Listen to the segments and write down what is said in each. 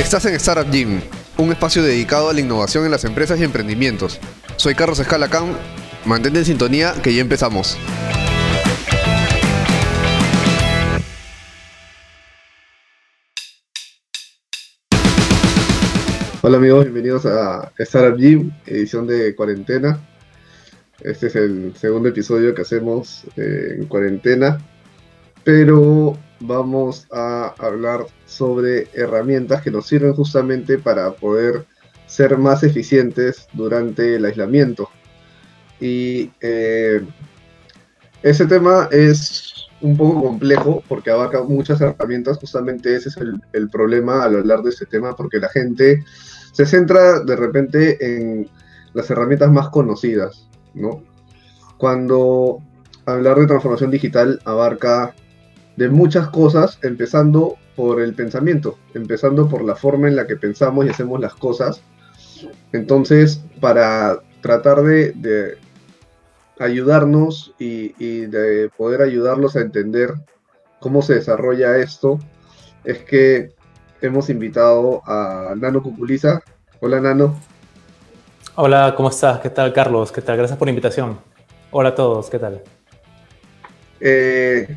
Estás en Startup Gym, un espacio dedicado a la innovación en las empresas y emprendimientos. Soy Carlos Escalacán, mantente en sintonía que ya empezamos. Hola amigos, bienvenidos a Startup Gym, edición de cuarentena. Este es el segundo episodio que hacemos eh, en cuarentena, pero vamos a hablar sobre herramientas que nos sirven justamente para poder ser más eficientes durante el aislamiento. Y eh, ese tema es un poco complejo porque abarca muchas herramientas, justamente ese es el, problema al hablar de este tema, porque la gente se centra de repente en las herramientas más conocidas, ¿no? Cuando hablar de transformación digital abarca de muchas cosas, empezando por el pensamiento, empezando por la forma en la que pensamos y hacemos las cosas. Entonces, para tratar de, ayudarnos y, y, de poder ayudarlos a entender cómo se desarrolla esto, es que hemos invitado a Nano Cuculiza. Hola, Nano. Hola, ¿cómo estás? ¿Qué tal, Carlos? ¿Qué tal? Gracias por la invitación. Hola a todos, ¿qué tal? Eh,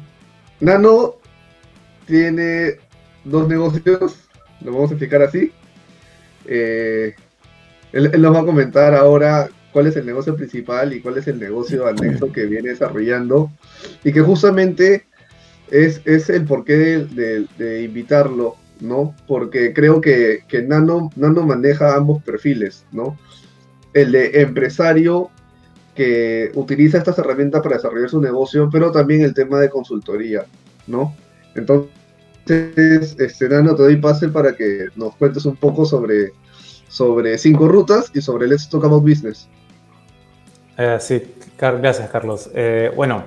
Nano tiene dos negocios, lo vamos a explicar así. Eh, él, nos va a comentar ahora cuál es el negocio principal y cuál es el negocio anexo que viene desarrollando y que justamente es, es el porqué de, de, de invitarlo ¿no? Porque creo que, que Nano, Nano maneja ambos perfiles, ¿no? El de empresario que utiliza estas herramientas para desarrollar su negocio, pero también el tema de consultoría, ¿no? Entonces, este, Nano, te doy pase para que nos cuentes un poco sobre, sobre cinco rutas y sobre Let's Talk About Business. Eh, sí, gracias, Carlos. Eh, bueno,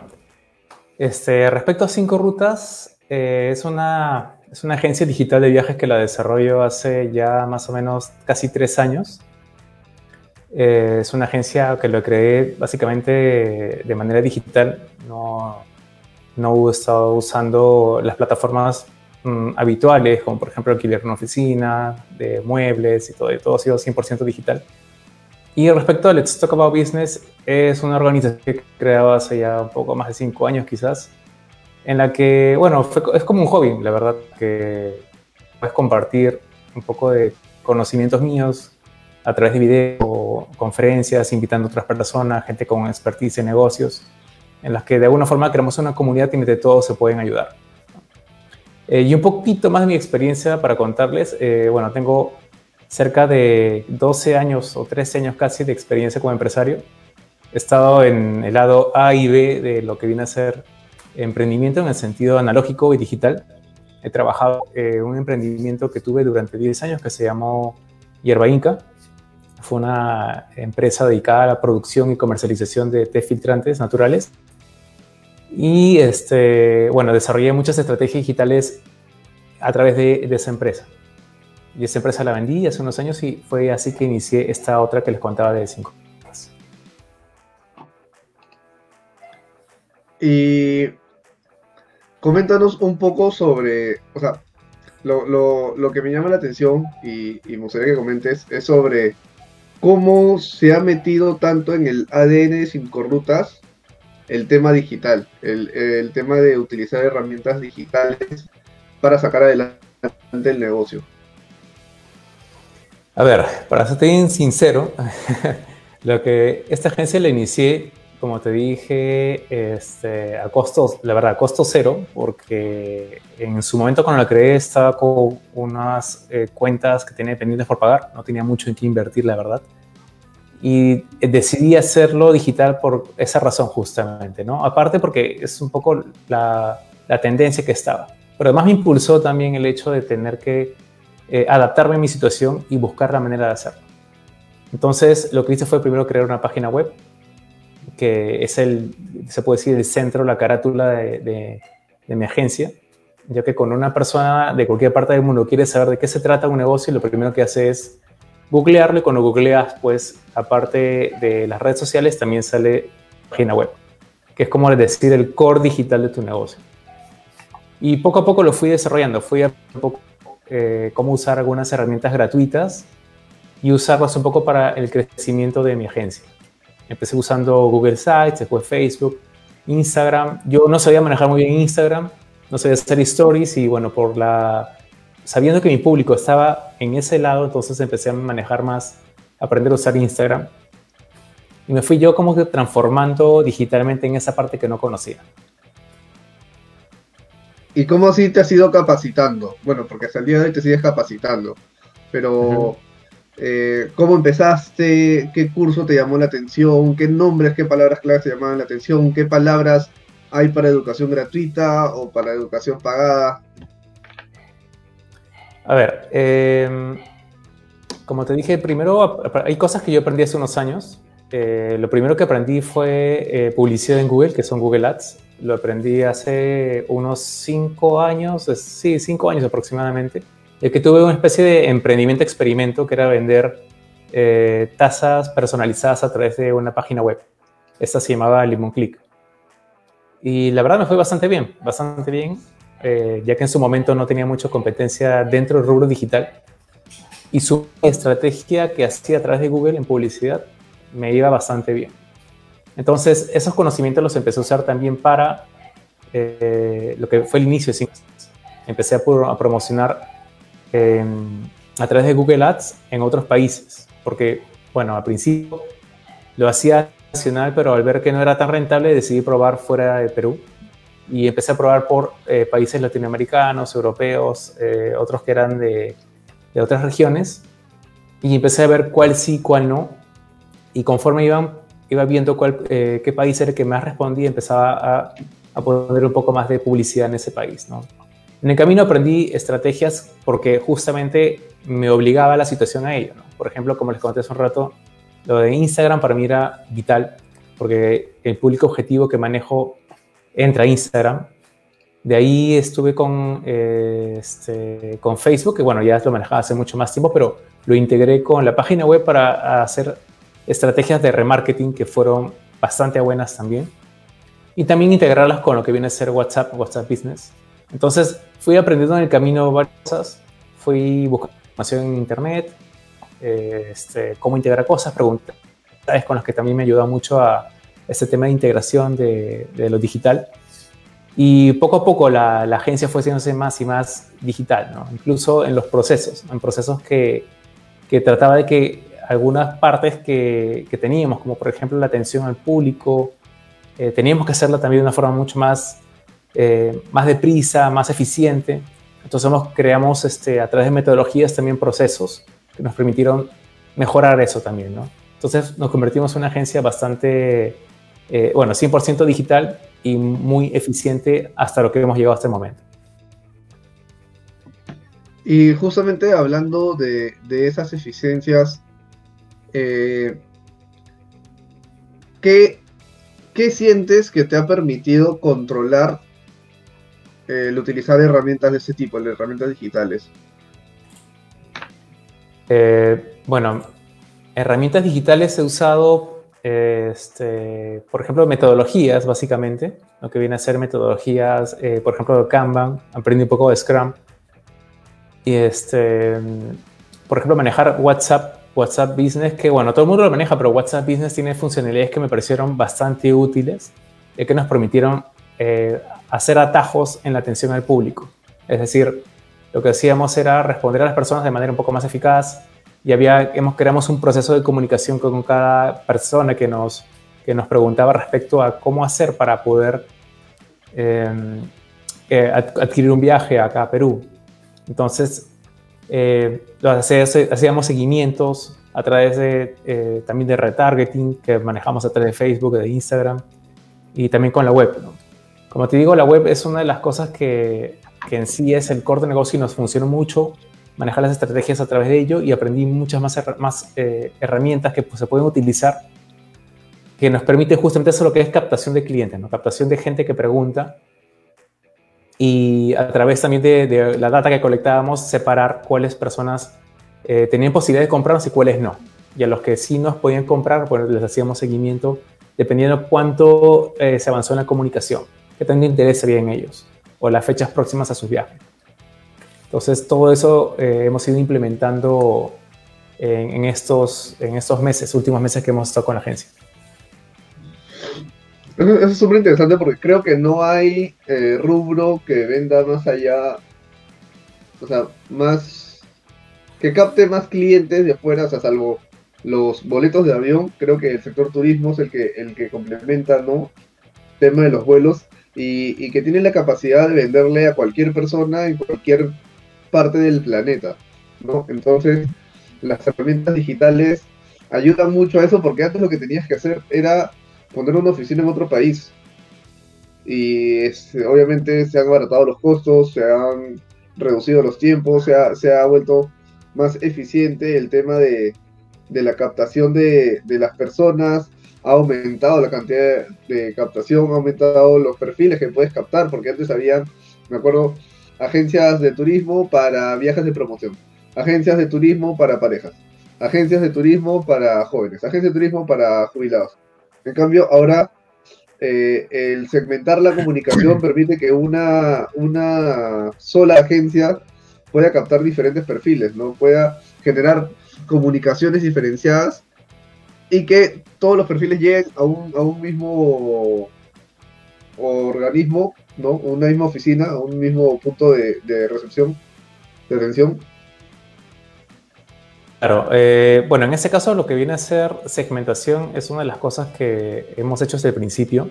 este, respecto a cinco rutas, eh, es una es una agencia digital de viajes que la desarrollo hace ya más o menos casi tres años. Eh, es una agencia que lo creé básicamente de manera digital. No, no he estado usando las plataformas mm, habituales, como por ejemplo alquiler una oficina, de muebles y todo. Y todo ha sido 100% digital. Y respecto a Let's Talk About Business, es una organización que he creado hace ya un poco más de cinco años quizás en la que, bueno, fue, es como un hobby, la verdad, que puedes compartir un poco de conocimientos míos a través de videos, conferencias, invitando a otras personas, gente con expertise en negocios, en las que de alguna forma creamos una comunidad y entre todos se pueden ayudar. Eh, y un poquito más de mi experiencia para contarles, eh, bueno, tengo cerca de 12 años o 13 años casi de experiencia como empresario. He estado en el lado A y B de lo que viene a ser emprendimiento en el sentido analógico y digital. He trabajado en un emprendimiento que tuve durante 10 años que se llamó Hierba Inca. Fue una empresa dedicada a la producción y comercialización de té filtrantes naturales. Y este, bueno, desarrollé muchas estrategias digitales a través de, de esa empresa. Y esa empresa la vendí hace unos años y fue así que inicié esta otra que les contaba de 5. Y coméntanos un poco sobre, o sea, lo, lo, lo que me llama la atención y, y, me gustaría que comentes es sobre cómo se ha metido tanto en el ADN de Cinco Rutas el tema digital, el, tema de utilizar herramientas digitales para sacar adelante el negocio. A ver, para ser sincero, lo que esta agencia la inicié como te dije, este, a costo, la verdad, a costo cero, porque en su momento cuando la creé estaba con unas eh, cuentas que tenía pendientes por pagar, no tenía mucho en qué invertir, la verdad. Y decidí hacerlo digital por esa razón justamente, ¿no? Aparte porque es un poco la, la tendencia que estaba. Pero además me impulsó también el hecho de tener que eh, adaptarme a mi situación y buscar la manera de hacerlo. Entonces, lo que hice fue primero crear una página web que es el, se puede decir, el centro, la carátula de, de, de, mi agencia, ya que cuando una persona de cualquier parte del mundo quiere saber de qué se trata un negocio, lo primero que hace es googlearlo y cuando googleas, pues, aparte de las redes sociales, también sale página web, que es como decir el core digital de tu negocio. Y poco a poco lo fui desarrollando, fui a poco eh, cómo usar algunas herramientas gratuitas y usarlas un poco para el crecimiento de mi agencia. Empecé usando Google Sites, después Facebook, Instagram. Yo no sabía manejar muy bien Instagram, no sabía hacer stories y bueno, por la sabiendo que mi público estaba en ese lado, entonces empecé a manejar más, aprender a usar Instagram. Y me fui yo como que transformando digitalmente en esa parte que no conocía. ¿Y cómo así te has ido capacitando? Bueno, porque hasta el día de hoy te sigues capacitando, pero eh, ¿cómo empezaste? ¿Qué curso te llamó la atención? ¿Qué nombres, qué palabras claves te llamaban la atención? ¿Qué palabras hay para educación gratuita o para educación pagada? A ver, em, como te dije, primero hay cosas que yo aprendí hace unos años. Eh, lo primero que aprendí fue eh, publicidad en Google, que son Google Ads. Lo aprendí hace unos cinco años, sí, cinco años aproximadamente. Y que tuve una especie de emprendimiento experimento que era vender eh, tazas personalizadas a través de una página web. Esta se llamaba Limon Click. Y la verdad me fue bastante bien, bastante bien. Eh, ya que en su momento no tenía mucha competencia dentro del rubro digital. Y su estrategia que hacía a través de Google en publicidad me iba bastante bien. Entonces, esos conocimientos los empecé a usar también para eh, lo que fue el inicio de Empecé a, a promocionar a través de Google Ads en otros países, porque, bueno, al principio lo hacía nacional, pero al ver que no era tan rentable decidí probar fuera de Perú y empecé a probar por eh, países latinoamericanos, europeos, eh, otros que eran de, de, otras regiones, y empecé a ver cuál sí, cuál no, y conforme iban, iba viendo cuál, eh, qué país era el que más respondía, empezaba a, a, poner un poco más de publicidad en ese país. ¿no? En el camino aprendí estrategias porque justamente me obligaba la situación a ello. Por ejemplo, como les conté hace un rato, lo de Instagram para mí era vital, porque el público objetivo que manejo entra a Instagram. De ahí estuve con, eh, este, con Facebook, que bueno, ya lo manejaba hace mucho más tiempo, pero lo integré con la página web para hacer estrategias de remarketing que fueron bastante buenas también. Y también integrarlas con lo que viene a ser WhatsApp, WhatsApp Business. Entonces fui aprendiendo en el camino varias cosas, fui buscando información en Internet, eh, este, cómo integrar cosas, preguntas con las que también me ayudó mucho a, este tema de integración de, lo digital. Y poco a poco la, agencia fue haciéndose más y más digital, ¿no? incluso en los procesos, en procesos que, que trataba de que algunas partes que, que, teníamos, como por ejemplo la atención al público, eh, teníamos que hacerla también de una forma mucho más, eh, más deprisa, más eficiente. Entonces creamos este, a través de metodologías también procesos que nos permitieron mejorar eso también. Entonces nos convertimos en una agencia bastante eh, bueno, 100% digital y muy eficiente hasta lo que hemos llegado hasta el momento. Y justamente hablando de, esas eficiencias, eh, ¿qué, sientes que te ha permitido controlar el utilizar herramientas de ese tipo, las herramientas digitales? Eh, bueno, herramientas digitales he usado este, por ejemplo, metodologías, básicamente, lo que viene a ser metodologías, eh, por ejemplo, de Kanban, aprendí un poco de Scrum. Y, este, por ejemplo, manejar WhatsApp, WhatsApp Business, que bueno, todo el mundo lo maneja, pero WhatsApp Business tiene funcionalidades que me parecieron bastante útiles, y que nos permitieron eh, hacer atajos en la atención al público. Es decir, lo que hacíamos era responder a las personas de manera un poco más eficaz, y había, hemos, creamos un proceso de comunicación con cada persona que nos, que nos preguntaba respecto a cómo hacer para poder em, eh, adquirir un viaje acá a Perú. Entonces, eh, hacíamos seguimientos a través de, eh, también de retargeting que manejamos a través de Facebook, de Instagram y también con la web. Como te digo, la web es una de las cosas que, que en sí es el core de negocio y nos funciona mucho manejar las estrategias a través de ello y aprendí muchas más, más eh, herramientas que pues, se pueden utilizar que nos permite justamente eso lo que es captación de clientes, ¿no? captación de gente que pregunta y a través también de, la data que colectábamos separar cuáles personas eh, tenían posibilidad de comprarnos y cuáles no. Y a los que sí nos podían comprar, pues les hacíamos seguimiento dependiendo cuánto eh, se avanzó en la comunicación, qué tanto interés había en ellos o las fechas próximas a sus viajes. Entonces, todo eso eh, hemos ido implementando en, estos, en estos meses, últimos meses que hemos estado con la agencia. Eso, es súper interesante porque creo que no hay eh, rubro que venda más allá, o sea, más, que capte más clientes de afuera, o sea, salvo los boletos de avión, creo que el sector turismo es el que, el que complementa, ¿no? tema de los vuelos y, que tiene la capacidad de venderle a cualquier persona en cualquier parte del planeta, ¿no? Entonces, las herramientas digitales ayudan mucho a eso porque antes lo que tenías que hacer era poner una oficina en otro país. Y obviamente se han abaratado los costos, se han reducido los tiempos, se ha, se ha vuelto más eficiente el tema de, de la captación de, de, las personas, ha aumentado la cantidad de captación, ha aumentado los perfiles que puedes captar, porque antes había, me acuerdo, agencias de turismo para viajes de promoción, agencias de turismo para parejas, agencias de turismo para jóvenes, agencias de turismo para jubilados. En cambio, ahora eh, el segmentar la comunicación permite que una, una sola agencia pueda captar diferentes perfiles, ¿no? Pueda generar comunicaciones diferenciadas y que todos los perfiles lleguen a un, a un mismo organismo, ¿no? Una misma oficina, un mismo punto de, recepción, de atención. Claro, eh, bueno, en ese caso lo que viene a ser segmentación es una de las cosas que hemos hecho desde el principio.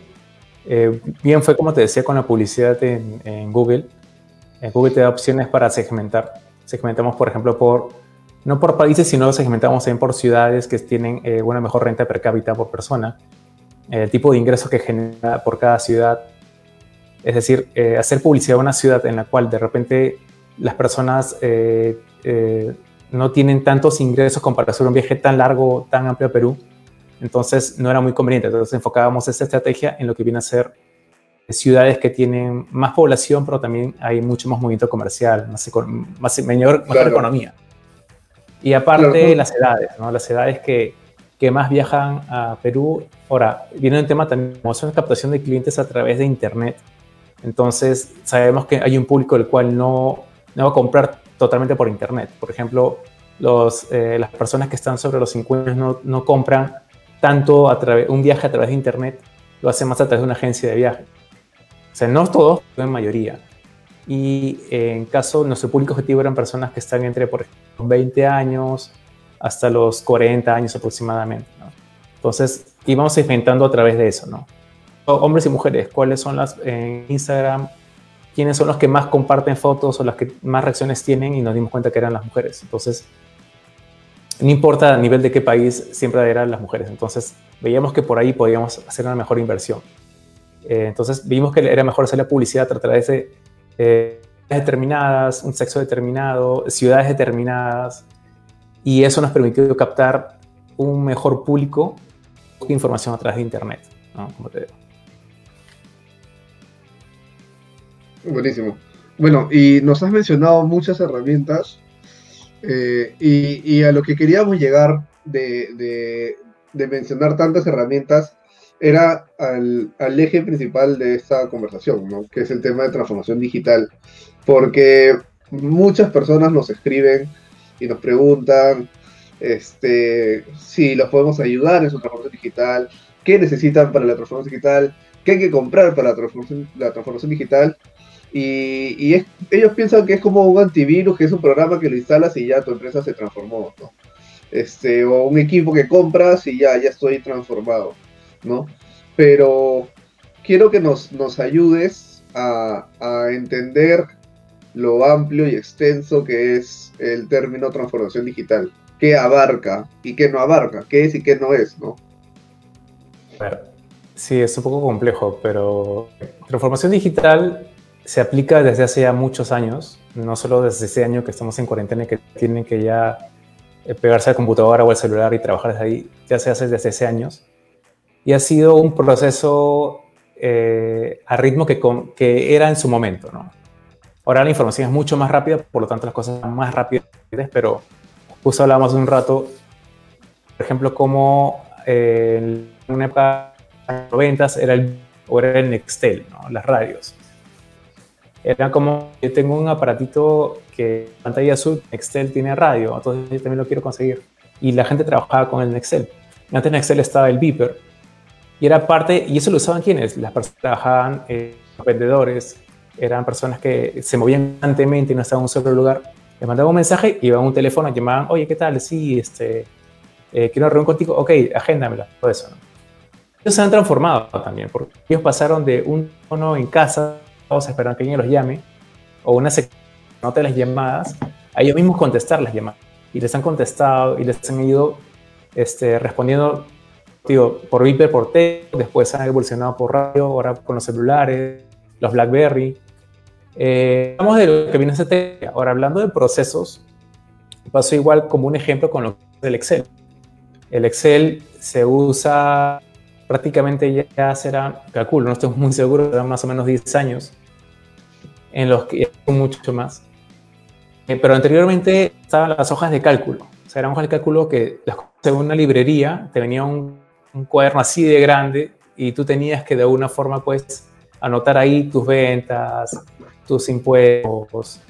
Eh, bien fue como te decía con la publicidad en, Google. En Google te da opciones para segmentar. Segmentamos, por ejemplo, por no por países, sino segmentamos también por ciudades que tienen eh, una mejor renta per cápita por persona el tipo de ingresos que genera por cada ciudad. Es decir, eh, hacer publicidad a una ciudad en la cual de repente las personas eh, no tienen tantos ingresos como para hacer un viaje tan largo, tan amplio a Perú. Entonces no era muy conveniente. Entonces enfocábamos esta estrategia en lo que viene a ser ciudades que tienen más población, pero también hay mucho más movimiento comercial, más, más mejor, economía. Y aparte las edades, ¿no? las edades que que más viajan a Perú. Ahora, viene un tema también, como es una captación de clientes a través de Internet. Entonces, sabemos que hay un público el cual no, no va a comprar totalmente por Internet. Por ejemplo, los, eh, las personas que están sobre los 50 no, no compran tanto a través, un viaje a través de Internet, lo hacen más a través de una agencia de viaje. O sea, no todos, pero en mayoría. Y en caso, nuestro público objetivo eran personas que están entre, por ejemplo, 20 años, hasta los 40 años aproximadamente. ¿no? Entonces, íbamos segmentando a través de eso, ¿no? Hombres y mujeres, ¿cuáles son las en Instagram? ¿Quiénes son los que más comparten fotos o las que más reacciones tienen? Y nos dimos cuenta que eran las mujeres. Entonces, no importa a nivel de qué país, siempre eran las mujeres. Entonces, veíamos que por ahí podíamos hacer una mejor inversión. Eh, entonces, vimos que era mejor hacer la publicidad a través de eh, determinadas, un sexo determinado, ciudades determinadas, y eso nos permitió captar un mejor público información a través de Internet, ¿no? Como te digo. Buenísimo. Bueno, y nos has mencionado muchas herramientas eh, y, a lo que queríamos llegar de, mencionar tantas herramientas era al, al, eje principal de esta conversación, ¿no? que es el tema de transformación digital, porque muchas personas nos escriben y nos preguntan este, si los podemos ayudar en su transformación digital, qué necesitan para la transformación digital, qué hay que comprar para la transformación, la transformación digital. Y, ellos piensan que es como un antivirus, que es un programa que lo instalas y ya tu empresa se transformó. Este, o un equipo que compras y ya, ya estoy transformado, ¿no? Pero quiero que nos, nos ayudes a, a entender lo amplio y extenso que es el término transformación digital. ¿Qué abarca y qué no abarca? ¿Qué es y qué no es? ¿no? sí, es un poco complejo, pero transformación digital se aplica desde hace ya muchos años, no solo desde ese año que estamos en cuarentena que tienen que ya eh, pegarse al computadora o al celular y trabajar desde ahí, ya se hace desde hace años. Y ha sido un proceso eh, a ritmo que, era en su momento, ¿no? Ahora la información es mucho más rápida, por lo tanto las cosas son más rápidas, pero justo hablamos de un rato, por ejemplo, como eh, en una época de los 90 era el, o era el Nextel, ¿no? las radios. Era como, yo tengo un aparatito que pantalla azul, Excel tiene radio, entonces yo también lo quiero conseguir. Y la gente trabajaba con el Excel. Antes en Excel estaba el Beeper. Y era parte, y eso lo usaban quienes? Las personas que trabajaban, eh, los vendedores, eran personas que se movían constantemente y no estaban en un solo lugar. Les mandaban un mensaje, iban a un teléfono, llamaban, oye, ¿qué tal? Sí, este, eh, quiero reunir contigo. Ok, agéndamela, todo eso. ¿no? Ellos se han transformado también, porque ellos pasaron de un tono en casa, todos esperando que alguien los llame, o una nota de las llamadas, a ellos mismos contestar las llamadas. Y les han contestado y les han ido este, respondiendo digo, por Viper, por texto, después han evolucionado por radio, ahora con los celulares, los BlackBerry. Eh, hablamos de lo que viene ese tema. Ahora, hablando de procesos, paso igual como un ejemplo con lo que el Excel. El Excel se usa prácticamente ya será, calculo, no estoy muy seguro, serán más o menos 10 años, en los que mucho más. Eh, pero anteriormente estaban las hojas de cálculo. O sea, eran hojas de cálculo que, según una librería, te venía un, un cuaderno así de grande y tú tenías que de alguna forma, pues, anotar ahí tus ventas, tus impuestos,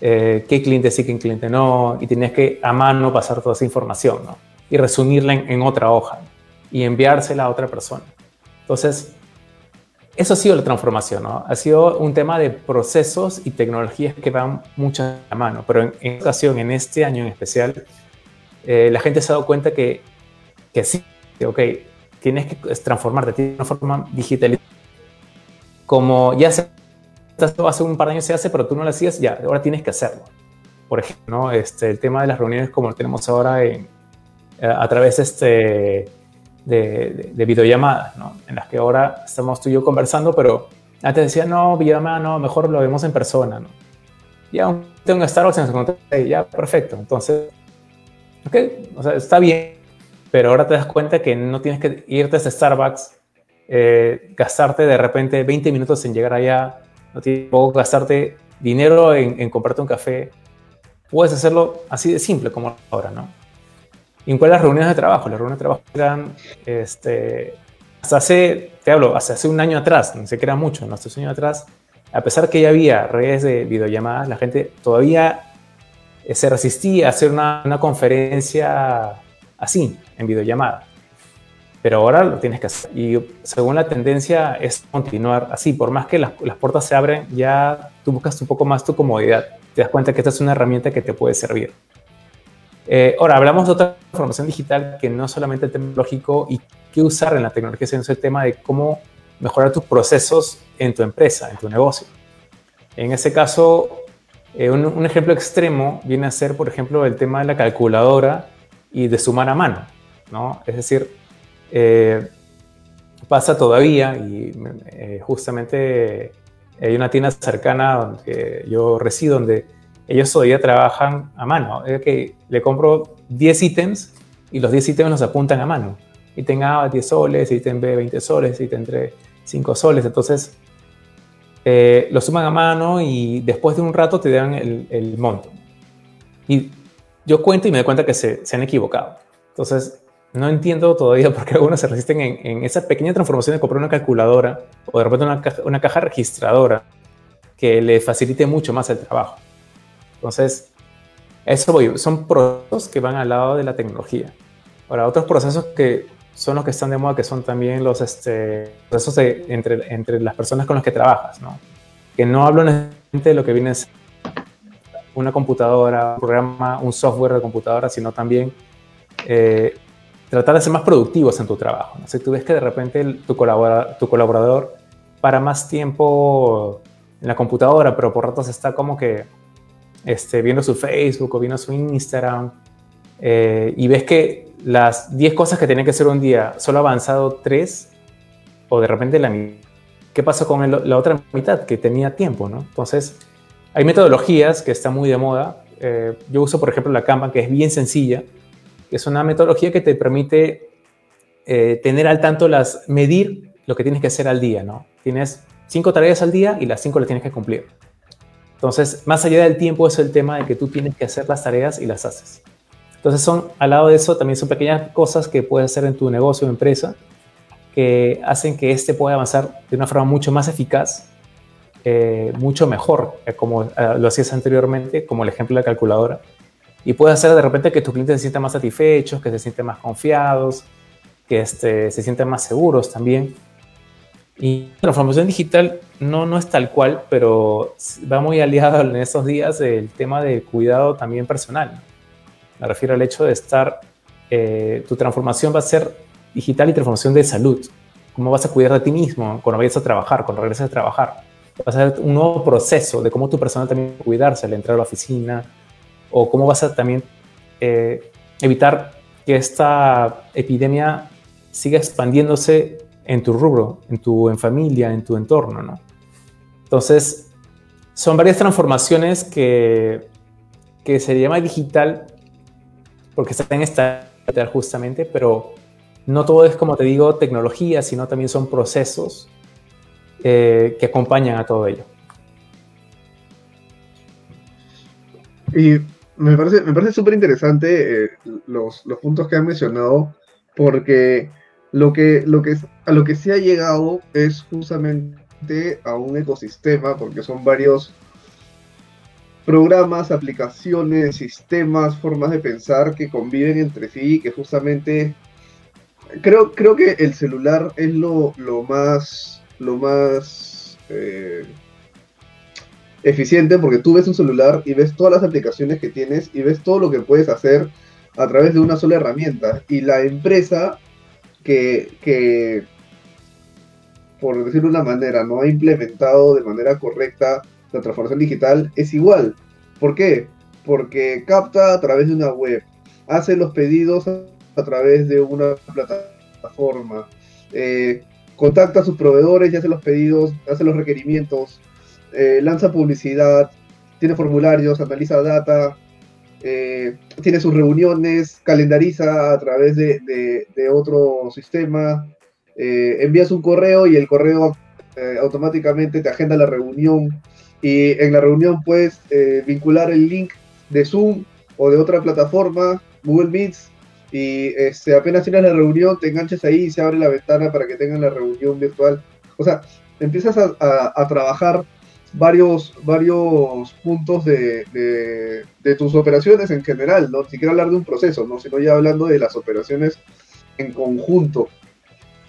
eh, qué cliente sí, qué cliente no, y tenías que a mano pasar toda esa información. Y resumirla en, otra hoja y enviársela a otra persona. Entonces, eso ha sido la transformación. Ha sido un tema de procesos y tecnologías que van mucho a mano, pero en, en ocasión, en este año en especial, eh, la gente se ha dado cuenta que, que sí, que, ok, tienes que transformarte, tienes una forma digital. Como ya se hace un par de años se hace, pero tú no lo hacías, ya, ahora tienes que hacerlo. Por ejemplo, ¿no? este, el tema de las reuniones como lo tenemos ahora en, eh, a través este, de, de, videollamadas, ¿no? en las que ahora estamos tú y yo conversando, pero antes decía, no, videollamada, no, mejor lo vemos en persona. ¿no? Ya tengo un Starbucks en ya, perfecto. Entonces, ok, o sea, está bien, pero ahora te das cuenta que no tienes que irte a Starbucks, eh, gastarte de repente 20 minutos en llegar allá, no tienes que gastarte dinero en, en, comprarte un café. Puedes hacerlo así de simple como ahora, ¿no? ¿Y en cuáles las reuniones de trabajo? Las reuniones de trabajo eran, este, hasta hace, te hablo, hasta hace un año atrás, no sé que era mucho, ¿no? Hasta hace un año atrás, a pesar que ya había redes de videollamadas, la gente todavía eh, se resistía a hacer una, una conferencia así, en videollamada. Pero ahora lo tienes que hacer. Y según la tendencia es continuar así. Por más que las, puertas se abren, ya tú buscas un poco más tu comodidad. Te das cuenta que esta es una herramienta que te puede servir. Eh, ahora, hablamos de otra formación digital que no solamente el tema lógico y qué usar en la tecnología, sino el tema de cómo mejorar tus procesos en tu empresa, en tu negocio. En ese caso, eh, un ejemplo extremo viene a ser, por ejemplo, el tema de la calculadora y de sumar a mano, ¿no? Es decir, eh, pasa todavía y eh, justamente hay una tienda cercana donde yo resido donde ellos todavía trabajan a mano. Es que le compro 10 ítems y los 10 ítems los apuntan a mano. Ítem A 10 soles, ítem B 20 soles, ítem 3 5 soles. Entonces, eh, lo suman a mano y después de un rato te dan el, el monto. Y yo cuento y me doy cuenta que se, se, han equivocado. Entonces, no entiendo todavía por qué algunos se resisten en, en, esa pequeña transformación de comprar una calculadora o de repente una caja, una caja registradora que le facilite mucho más el trabajo. Entonces, eso voy, son procesos que van al lado de la tecnología. Ahora, otros procesos que son los que están de moda, que son también los este, procesos de, entre, entre las personas con las que trabajas, ¿no? Que no hablo necesariamente de lo que viene a ser una computadora, un programa, un software de computadora, sino también eh, tratar de ser más productivos en tu trabajo. ¿no? Si tú ves que de repente el, tu, colaborador, tu colaborador para más tiempo en la computadora, pero por ratos está como que este, viendo su Facebook o viendo su Instagram, eh, y ves que las 10 cosas que tenía que hacer un día solo ha avanzado 3, o de repente la ¿qué pasó con el, la otra mitad que tenía tiempo? ¿no? Entonces, hay metodologías que están muy de moda. Eh, yo uso, por ejemplo, la Kanban, que es bien sencilla. Es una metodología que te permite eh, tener al tanto las, medir lo que tienes que hacer al día, ¿no? Tienes cinco tareas al día y las cinco las tienes que cumplir. Entonces, más allá del tiempo es el tema de que tú tienes que hacer las tareas y las haces. Entonces, son, al lado de eso, también son pequeñas cosas que puedes hacer en tu negocio o empresa que hacen que este pueda avanzar de una forma mucho más eficaz eh, mucho mejor, eh, como lo hacías anteriormente, como el ejemplo de la calculadora. Y puede hacer de repente que tus clientes se sientan más satisfechos, que se sienten más confiados, que este, se sienten más seguros también. Y la transformación digital no, no es tal cual, pero va muy aliado en estos días el tema del cuidado también personal. Me refiero al hecho de estar, eh, tu transformación va a ser digital y transformación de salud. ¿Cómo vas a cuidar de ti mismo cuando vayas a trabajar, cuando regreses a trabajar? Va a ser un nuevo proceso de cómo tu persona también cuidarse al entrar a la oficina o cómo vas a también eh, evitar que esta epidemia siga expandiéndose en tu rubro, en tu en familia, en tu entorno, ¿no? Entonces, son varias transformaciones que, que se llama digital porque están en esta justamente, pero no todo es, como te digo, tecnología, sino también son procesos eh, que acompañan a todo ello. Y me parece, me parece súper interesante eh, los, los, puntos que han mencionado, porque lo que, lo que, a lo que se ha llegado es justamente a un ecosistema, porque son varios programas, aplicaciones, sistemas, formas de pensar que conviven entre sí, que justamente creo, creo que el celular es lo, más, lo más eh, eficiente porque tú ves un celular y ves todas las aplicaciones que tienes y ves todo lo que puedes hacer a través de una sola herramienta. Y la empresa que, que por decirlo de una manera, no ha implementado de manera correcta la transformación digital es igual. ¿Por qué? Porque capta a través de una web, hace los pedidos a través de una plataforma, eh, contacta a sus proveedores y hace los pedidos, hace los requerimientos, eh, lanza publicidad, tiene formularios, analiza data, eh, tiene sus reuniones, calendariza a través de, otro sistema, envías un correo y el correo automáticamente te agenda la reunión. Y en la reunión puedes vincular el link de Zoom o de otra plataforma, Google Meets, y este, apenas tienes la reunión, te enganches ahí y se abre la ventana para que tengan la reunión virtual. O sea, empiezas a, trabajar varios, varios puntos de, de, tus operaciones en general, no siquiera hablar de un proceso, ¿no? sino ya hablando de las operaciones en conjunto.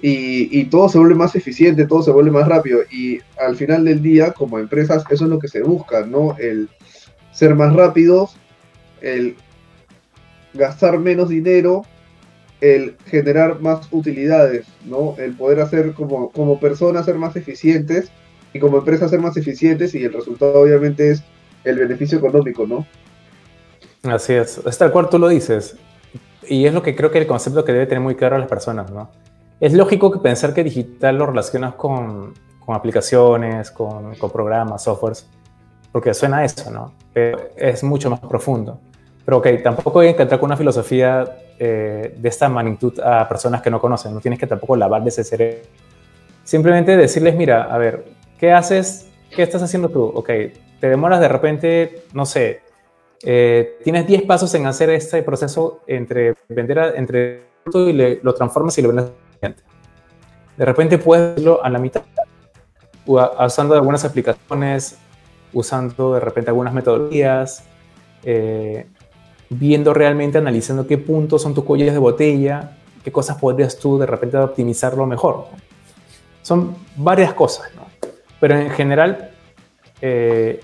Y, y, todo se vuelve más eficiente, todo se vuelve más rápido. Y al final del día, como empresas, eso es lo que se busca, ¿no? El ser más rápidos, el gastar menos dinero, el generar más utilidades, ¿no? El poder hacer como, como personas ser más eficientes y como empresa ser más eficientes y el resultado obviamente es el beneficio económico, ¿no? Así es, es tal tú lo dices. Y es lo que creo que el concepto que debe tener muy claro las personas, ¿no? Es lógico que pensar que digital lo relacionas con, con aplicaciones, con, con programas, softwares, porque suena a eso, ¿no? Pero es mucho más profundo. Pero ok, tampoco hay que entrar con una filosofía eh, de esta magnitud a personas que no conocen. No tienes que tampoco lavar de ese cerebro. Simplemente decirles, mira, a ver, ¿qué haces? ¿Qué estás haciendo tú? Ok, te demoras de repente, no sé, eh, tienes 10 pasos en hacer este proceso entre vender a, entre y lo transformas y lo vendes al cliente. De repente puedes hacerlo a la mitad, usando algunas aplicaciones, usando de repente algunas metodologías, eh, viendo realmente, analizando qué puntos son tus cuellos de botella, qué cosas podrías tú de repente optimizarlo mejor. Son varias cosas, ¿no? Pero en general, eh,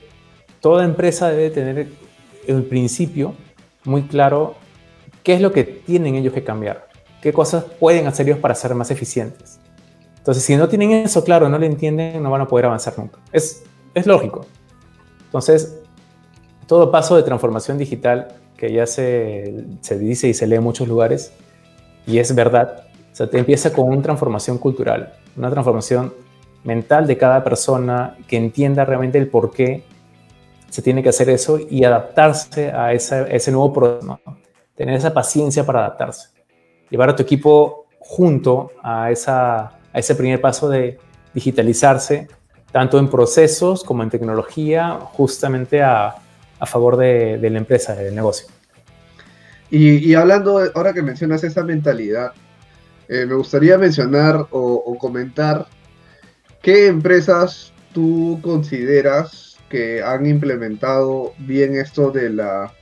toda empresa debe tener el principio muy claro qué es lo que tienen ellos que cambiar, qué cosas pueden hacer ellos para ser más eficientes. Entonces, si no tienen eso claro, no lo entienden, no van a poder avanzar nunca. Es, es lógico. Entonces, todo paso de transformación digital que ya se, se dice y se lee en muchos lugares, y es verdad. O sea, te empieza con una transformación cultural, una transformación mental de cada persona que entienda realmente el por qué se tiene que hacer eso y adaptarse a, ese nuevo proceso, tener esa paciencia para adaptarse, llevar a tu equipo junto a, esa, a ese primer paso de digitalizarse, tanto en procesos como en tecnología, justamente a, a favor de, la empresa, del negocio. Y, hablando, ahora que mencionas esa mentalidad, eh, me gustaría mencionar o, comentar qué empresas tú consideras que han implementado bien esto de la,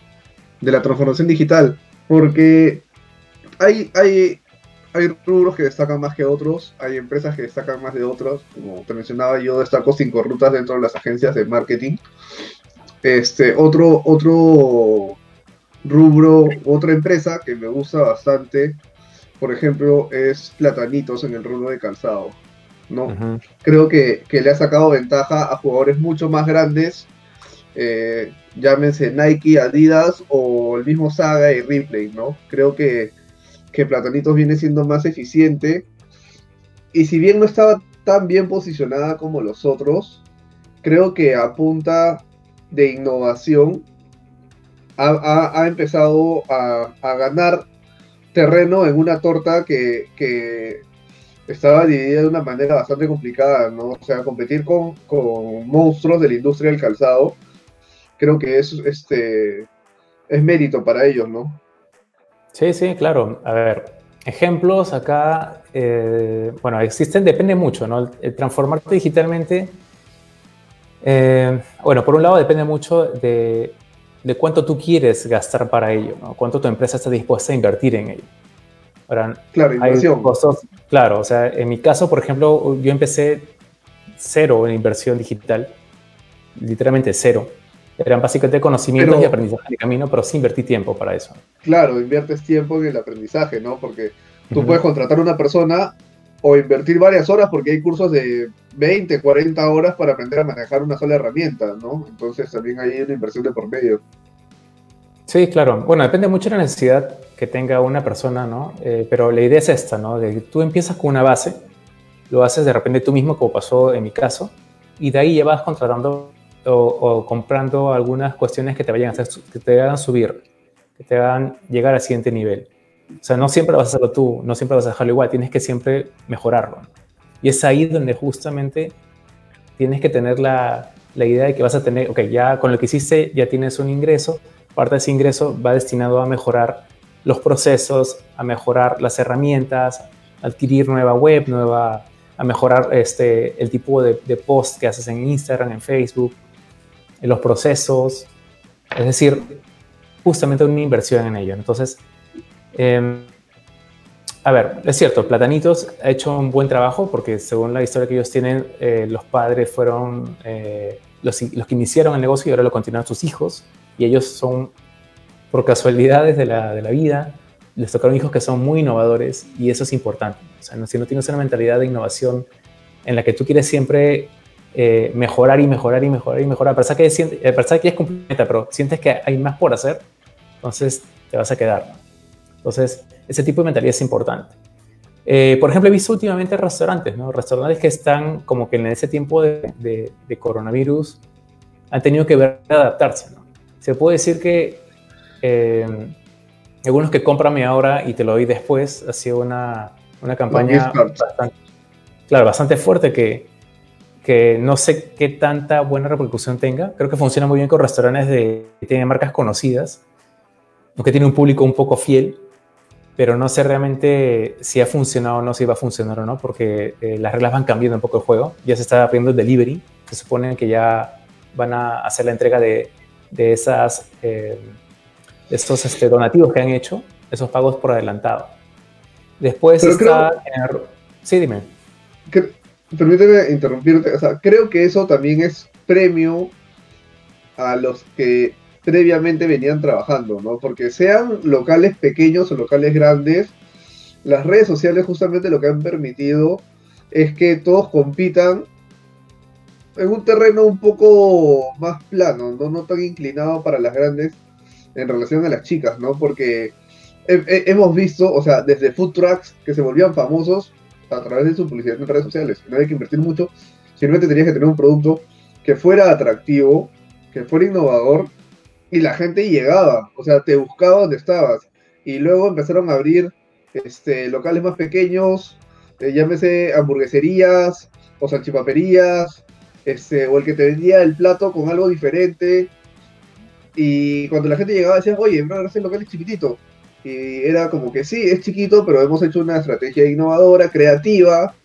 de la transformación digital? Porque hay, hay, hay rubros que destacan más que otros, hay empresas que destacan más de otros, como te mencionaba yo, destaco cinco rutas dentro de las agencias de marketing. Este, otro, otro rubro, otra empresa que me gusta bastante, por ejemplo, es Platanitos en el rubro de calzado. ¿no? Creo que, le ha sacado ventaja a jugadores mucho más grandes, eh, llámense Nike, Adidas o el mismo Saga y Ripley, ¿no? Creo que, que Platanitos viene siendo más eficiente y si bien no estaba tan bien posicionada como los otros, creo que a punta de innovación ha, empezado a, ganar terreno en una torta que, estaba dividida de una manera bastante complicada, ¿no? O sea, competir con, monstruos de la industria del calzado, creo que es, este, es mérito para ellos, ¿no? Sí, sí, claro. A ver, ejemplos acá, eh, bueno, existen, depende mucho, ¿no? El transformarte digitalmente, eh, bueno, por un lado depende mucho de, de, cuánto tú quieres gastar para ello, ¿no? Cuánto tu empresa está dispuesta a invertir en ello claro, inversión. claro, o sea, en mi caso, por ejemplo, yo empecé cero en inversión digital, literalmente cero. Eran básicamente conocimientos y aprendizaje de camino, pero sí invertí tiempo para eso. Claro, inviertes tiempo en el aprendizaje, ¿no? Porque tú puedes contratar a una persona o invertir varias horas porque hay cursos de 20, 40 horas para aprender a manejar una sola herramienta, ¿no? Entonces también hay una inversión de por medio. Sí, claro. Bueno, depende mucho de la necesidad que tenga una persona, ¿no? Eh, pero la idea es esta, ¿no? De que tú empiezas con una base, lo haces de repente tú mismo, como pasó en mi caso, y de ahí ya vas contratando o, comprando algunas cuestiones que te vayan a hacer, que te hagan subir, que te hagan llegar al siguiente nivel. O sea, no siempre vas a hacerlo tú, no siempre vas a dejarlo igual, tienes que siempre mejorarlo. Y es ahí donde justamente tienes que tener la, la idea de que vas a tener, ok, ya con lo que hiciste ya tienes un ingreso, parte de ese ingreso va destinado a mejorar los procesos, a mejorar las herramientas, adquirir nueva web, nueva, a mejorar este, el tipo de, post que haces en Instagram, en Facebook, en los procesos. Es decir, justamente una inversión en ello. Entonces, em, a ver, es cierto, Platanitos ha hecho un buen trabajo porque según la historia que ellos tienen, eh, los padres fueron eh, los, que iniciaron el negocio y ahora lo continúan sus hijos y ellos son, por casualidades de la, de la vida, les tocaron hijos que son muy innovadores y eso es importante. O sea, si no tienes una mentalidad de innovación en la que tú quieres siempre eh, mejorar y mejorar y mejorar y mejorar, a pesar que, a que es completa, pero sientes que hay más por hacer, entonces te vas a quedar. Entonces, ese tipo de mentalidad es importante. Eh, por ejemplo, he visto últimamente restaurantes, ¿no? Restaurantes que están como que en ese tiempo de, de, de coronavirus han tenido que ver adaptarse, ¿no? se puede decir que eh, algunos que compran mi ahora y te lo doy después ha sido una, una campaña bastante, claro, bastante fuerte que, que no sé qué tanta buena repercusión tenga. Creo que funciona muy bien con restaurantes de, que tienen marcas conocidas, que tiene un público un poco fiel, pero no sé realmente si ha funcionado o no, si va a funcionar o no, porque eh, las reglas van cambiando un poco el juego. Ya se está abriendo el delivery, se supone que ya van a hacer la entrega de de, esas, eh, estos este, donativos que han hecho, esos pagos por adelantado. Después está... Sí, dime. permíteme interrumpirte. O sea, creo que eso también es premio a los que previamente venían trabajando, ¿no? Porque sean locales pequeños o locales grandes, las redes sociales justamente lo que han permitido es que todos compitan en un terreno un poco más plano, ¿no? no tan inclinado para las grandes en relación a las chicas, ¿no? Porque hemos visto, o sea, desde food trucks que se volvían famosos a través de su publicidad en redes sociales. No hay que invertir mucho, simplemente tenías que tener un producto que fuera atractivo, que fuera innovador y la gente llegaba, o sea, te buscaba donde estabas. Y luego empezaron a abrir este, locales más pequeños, eh, llámese hamburgueserías o salchipaperías este, o el que te vendía el plato con algo diferente. Y cuando la gente llegaba decía, oye, no, ese local es chiquitito. Y era como que sí, es chiquito, pero hemos hecho una estrategia innovadora, creativa,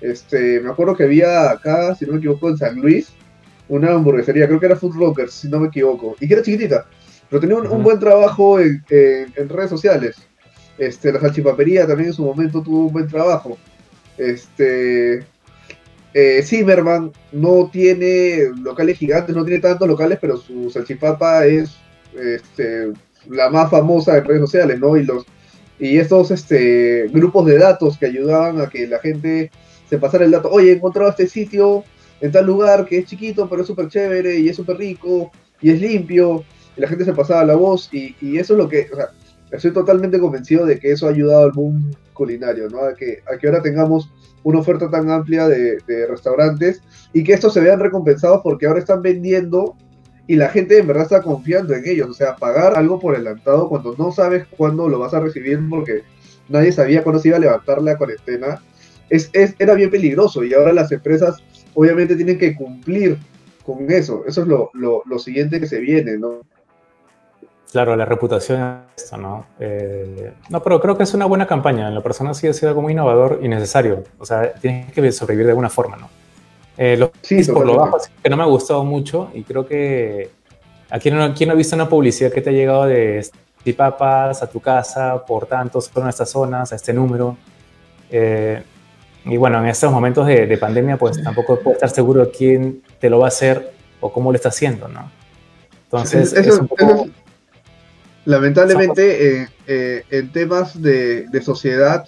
Este, me acuerdo que había acá, si no me equivoco, en San Luis, una hamburguesería, creo que era Food Rockers, si no me equivoco, y que era chiquitita, pero tenía un, buen trabajo en, redes sociales. Este, la salchipapería también en su momento tuvo un buen trabajo. Este, eh, Zimmerman no tiene locales gigantes, no tiene tantos locales, pero su salchipapa es este, la más famosa en redes sociales, ¿no? Y los y estos este, grupos de datos que ayudaban a que la gente se pasara el dato, oye, he encontrado este sitio en tal lugar que es chiquito, pero es súper chévere y es súper rico y es limpio, y la gente se pasaba la voz, y, eso es lo que, o sea, estoy totalmente convencido de que eso ha ayudado al boom culinario, ¿no? A que, a que ahora tengamos una oferta tan amplia de, restaurantes y que estos se vean recompensados porque ahora están vendiendo y la gente en verdad está confiando en ellos. O sea, pagar algo por adelantado cuando no sabes cuándo lo vas a recibir porque nadie sabía cuándo se iba a levantar la cuarentena, es, era bien peligroso y ahora las empresas obviamente tienen que cumplir con eso. Eso es lo, lo, siguiente que se viene, ¿no? Claro, la reputación es esto, ¿no? Eh, no, pero creo que es una buena campaña. En la persona sí ha sido algo muy innovador y necesario. O sea, tienes que sobrevivir de alguna forma, ¿no? Eh, los sí, por lo bajo, que no me ha gustado mucho y creo que aquí no, aquí no ha visto una publicidad que te ha llegado de papas a tu casa por tantos, por estas zonas, a este número. Eh, y bueno, en estos momentos de, pandemia, pues tampoco puedes estar seguro de quién te lo va a hacer o cómo lo está haciendo, ¿no? Entonces, es un poco... lamentablemente, eh, en temas de, de sociedad,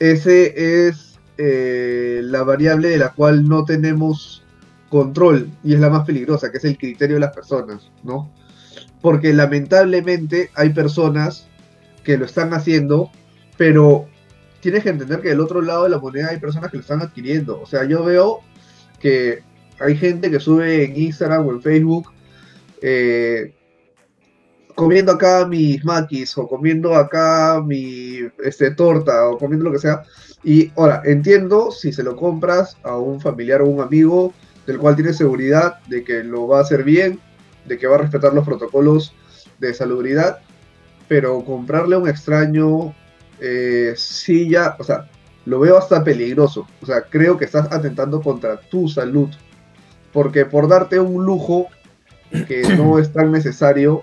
ese es eh, la variable de la cual no tenemos control y es la más peligrosa, que es el criterio de las personas, ¿no? Porque lamentablemente hay personas que lo están haciendo, pero tienes que entender que del otro lado de la moneda hay personas que lo están adquiriendo. O sea, yo veo que hay gente que sube en Instagram o en Facebook eh, comiendo acá mis maquis o comiendo acá mi este, torta o comiendo lo que sea y ahora, entiendo si se lo compras a un familiar o un amigo del cual tienes seguridad de que lo va a hacer bien, de que va a respetar los protocolos de salubridad, pero comprarle a un extraño, eh, sí ya, o sea, lo veo hasta peligroso. O sea, creo que estás atentando contra tu salud. Porque por darte un lujo que no es tan necesario,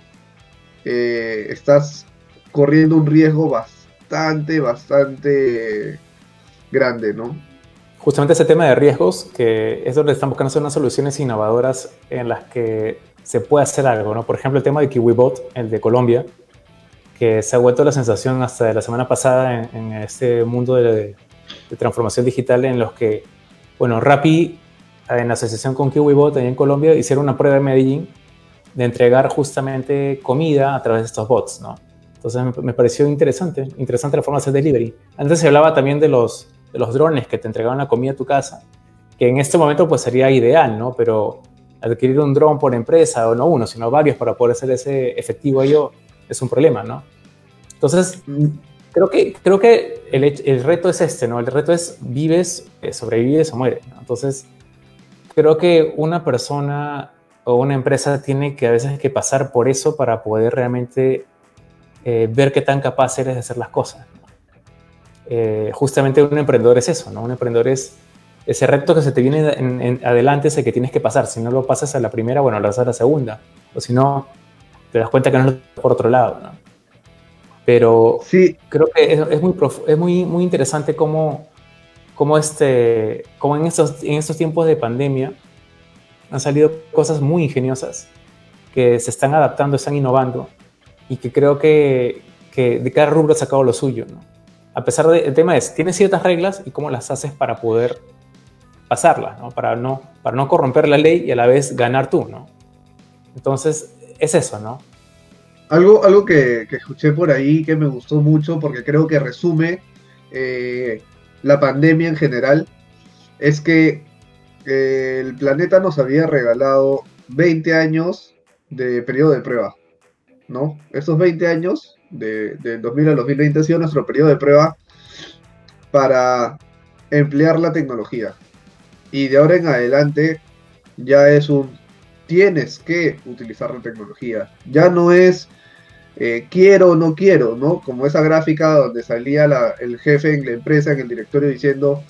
eh, estás corriendo un riesgo bastante, bastante grande, ¿no? Justamente ese tema de riesgos, que es donde están buscando unas soluciones innovadoras en las que se puede hacer algo, ¿no? Por ejemplo, el tema de KiwiBot, el de Colombia, que se ha vuelto la sensación hasta la semana pasada en, este mundo de, transformación digital en los que, bueno, Rappi, en asociación con KiwiBot en Colombia, hicieron una prueba en Medellín de entregar justamente comida a través de estos bots, ¿no? Entonces me, pareció interesante, interesante la forma de hacer delivery. Antes se hablaba también de los de los drones que te entregaban la comida a tu casa, que en este momento pues sería ideal, ¿no? Pero adquirir un dron por empresa, o no uno, sino varios para poder hacer ese efectivo ello es un problema, ¿no? Entonces, creo que, creo que el, el reto es este, ¿no? El reto es vives, eh, sobrevives o mueres. Entonces, creo que una persona o una empresa tiene que a veces que pasar por eso para poder realmente eh, ver qué tan capaz eres de hacer las cosas. Eh, justamente un emprendedor es eso, ¿no? Un emprendedor es ese reto que se te viene en, adelante, ese que tienes que pasar. Si no lo pasas a la primera, bueno, lo haces a la segunda. O si no, te das cuenta que no es por otro lado, ¿no? Pero sí. creo que es, muy, es muy, muy interesante cómo, cómo, este, cómo en, estos, en estos tiempos de pandemia han salido cosas muy ingeniosas que se están adaptando, están innovando y que creo que, que de cada rubro ha sacado lo suyo, ¿no? a pesar de, el tema es, tienes ciertas reglas y cómo las haces para poder pasarlas, ¿no? Para, no, para no corromper la ley y a la vez ganar tú, ¿no? Entonces, es eso, ¿no? Algo, algo que, escuché por ahí que me gustó mucho porque creo que resume eh, la pandemia en general es que eh, el planeta nos había regalado 20 años de periodo de prueba, ¿no? Esos 20 años de, 2000 al 2020 ha sido nuestro periodo de prueba para emplear la tecnología. Y de ahora en adelante ya es un tienes que utilizar la tecnología. Ya no es eh, quiero o no quiero, ¿no? Como esa gráfica donde salía el jefe en la empresa, en el directorio, diciendo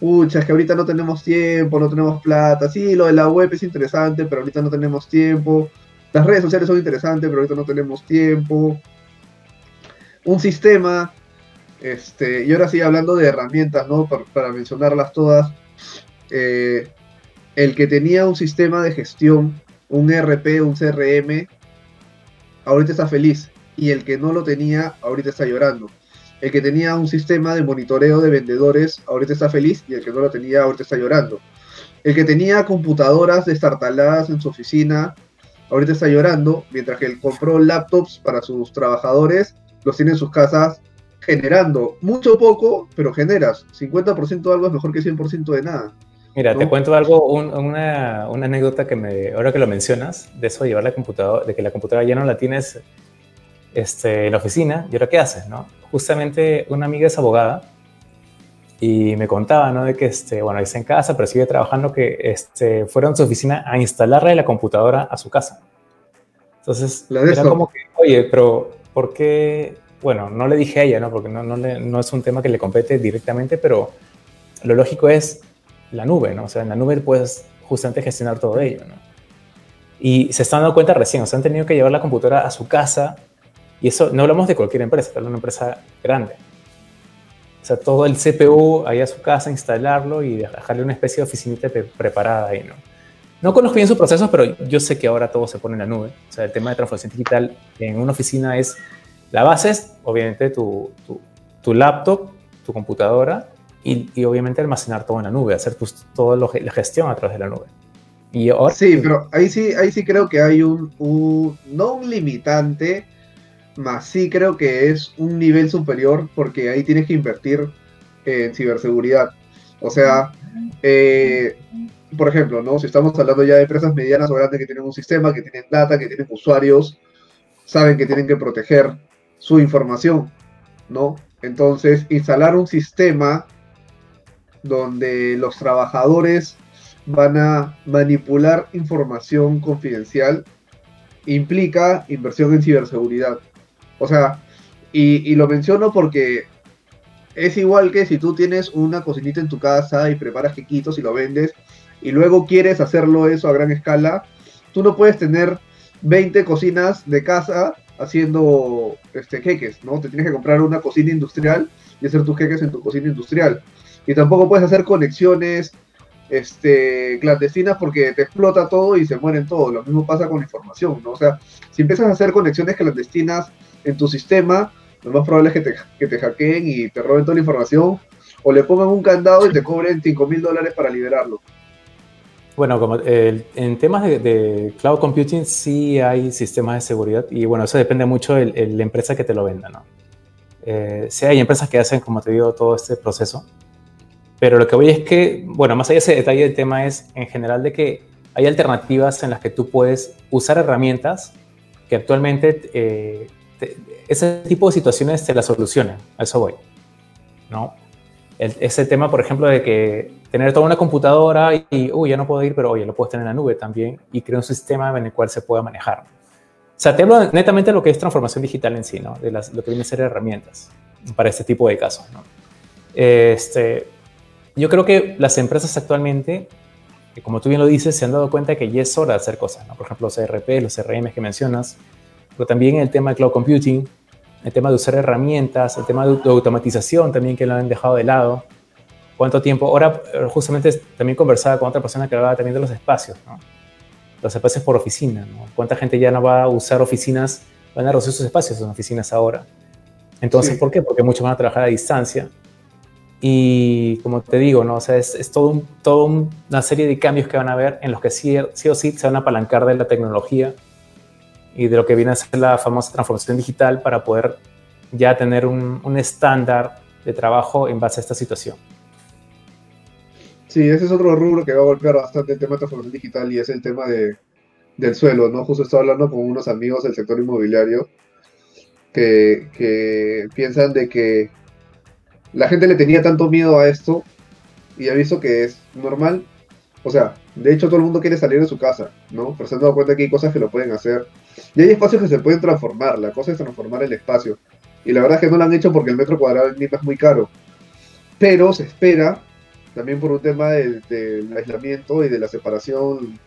pucha, es que ahorita no tenemos tiempo, no tenemos plata, sí, lo de la web es interesante, pero ahorita no tenemos tiempo, las redes sociales son interesantes, pero ahorita no tenemos tiempo, un sistema, este, y ahora sí hablando de herramientas, ¿no? Para, mencionarlas todas, eh, el que tenía un sistema de gestión, un RP, un CRM, ahorita está feliz, y el que no lo tenía, ahorita está llorando. El que tenía un sistema de monitoreo de vendedores, ahorita está feliz, y el que no lo tenía, ahorita está llorando. El que tenía computadoras destartaladas en su oficina, ahorita está llorando, mientras que él compró laptops para sus trabajadores, los tiene en sus casas generando. Mucho poco, pero generas. 50% de algo es mejor que 100% de nada. Mira, te cuento algo, una, una, anécdota que me, ahora que lo mencionas, de eso de llevar la computadora, de que la computadora ya no la tienes este, en la oficina, y ahora qué haces, ¿no? Justamente una amiga es abogada y me contaba, ¿no? De que, este, bueno, está en casa, pero sigue trabajando, que este, fueron a su oficina a instalarle la computadora a su casa. Entonces, era como que, oye, pero ¿por qué? Bueno, no le dije a ella, ¿no? Porque no, no, no es un tema que le compete directamente, pero lo lógico es la nube, ¿no? O sea, en la nube puedes justamente gestionar todo ello, ¿no? Y se están dando cuenta recién, o sea, han tenido que llevar la computadora a su casa, y eso no hablamos de cualquier empresa, de una empresa grande. O sea, todo el CPU ahí a su casa, instalarlo y dejarle una especie de oficinita preparada ahí, ¿no? No conozco bien sus procesos, pero yo sé que ahora todo se pone en la nube. O sea, el tema de transformación digital en una oficina es, la base es obviamente tu, tu laptop, tu computadora, y, obviamente almacenar todo en la nube, hacer toda la gestión a través de la nube. Y ahora, sí, pero ahí sí, ahí sí creo que hay un, no un limitante, más sí creo que es un nivel superior porque ahí tienes que invertir en ciberseguridad. O sea, eh, por ejemplo, ¿no? Si estamos hablando ya de empresas medianas o grandes que tienen un sistema, que tienen data, que tienen usuarios, saben que tienen que proteger su información, ¿no? Entonces, instalar un sistema donde los trabajadores van a manipular información confidencial implica inversión en ciberseguridad. O sea, y, lo menciono porque es igual que si tú tienes una cocinita en tu casa y preparas quequitos y lo vendes y luego quieres hacerlo eso a gran escala, tú no puedes tener 20 cocinas de casa haciendo este, queques, ¿no? Te tienes que comprar una cocina industrial y hacer tus queques en tu cocina industrial y tampoco puedes hacer conexiones este, clandestinas porque te explota todo y se mueren todos. Lo mismo pasa con la información, ¿no? O sea, si empiezas a hacer conexiones clandestinas en tu sistema, lo más probable es que te, que te hackeen y te roben toda la información o le pongan un candado y te cobren 5 mil dólares para liberarlo. Bueno, como en temas de, cloud computing sí hay sistemas de seguridad y bueno, eso depende mucho de, la empresa que te lo venda, ¿no? Eh, sí hay empresas que hacen, como te digo, todo este proceso, pero lo que voy es que, bueno, más allá de ese detalle, el tema es en general de que hay alternativas en las que tú puedes usar herramientas que actualmente eh, ese tipo de situaciones te las solucionan. A eso voy. ¿no? ese tema, por ejemplo, de que tener toda una computadora y, uy, ya no puedo ir, pero oye, lo puedes tener en la nube también y crear un sistema en el cual se pueda manejar. O sea, te hablo netamente de lo que es transformación digital en sí, ¿no? De las, lo que viene a ser herramientas para este tipo de casos, ¿no? Este, yo creo que las empresas actualmente, como tú bien lo dices, se han dado cuenta que ya es hora de hacer cosas, ¿no? Por ejemplo, los ERP, los CRM que mencionas, pero también el tema de cloud computing, el tema de usar herramientas, el tema de, automatización también que lo han dejado de lado. ¿Cuánto tiempo? Ahora, justamente también conversaba con otra persona que hablaba también de los espacios, ¿no? Los espacios por oficina, ¿no? ¿Cuánta gente ya no va a usar oficinas, van a reducir sus espacios en oficinas ahora? Entonces, ¿por qué? Porque muchos van a trabajar a distancia y como te digo, ¿no? O sea, es, es todo, un, todo una serie de cambios que van a haber en los que sí, sí, o sí se van a apalancar de la tecnología y de lo que viene a ser la famosa transformación digital para poder ya tener un, un estándar de trabajo en base a esta situación. Sí, ese es otro rubro que va a golpear bastante el tema de transformación digital y es el tema de, del suelo, ¿no? Justo estaba hablando con unos amigos del sector inmobiliario que, que piensan de que la gente le tenía tanto miedo a esto y ha visto que es normal. O sea, de hecho todo el mundo quiere salir de su casa, ¿no? Pero se han dado cuenta que hay cosas que lo pueden hacer. Y hay espacios que se pueden transformar. La cosa es transformar el espacio. Y la verdad es que no lo han hecho porque el metro cuadrado en es muy caro. Pero se espera también por un tema del, aislamiento y de la separación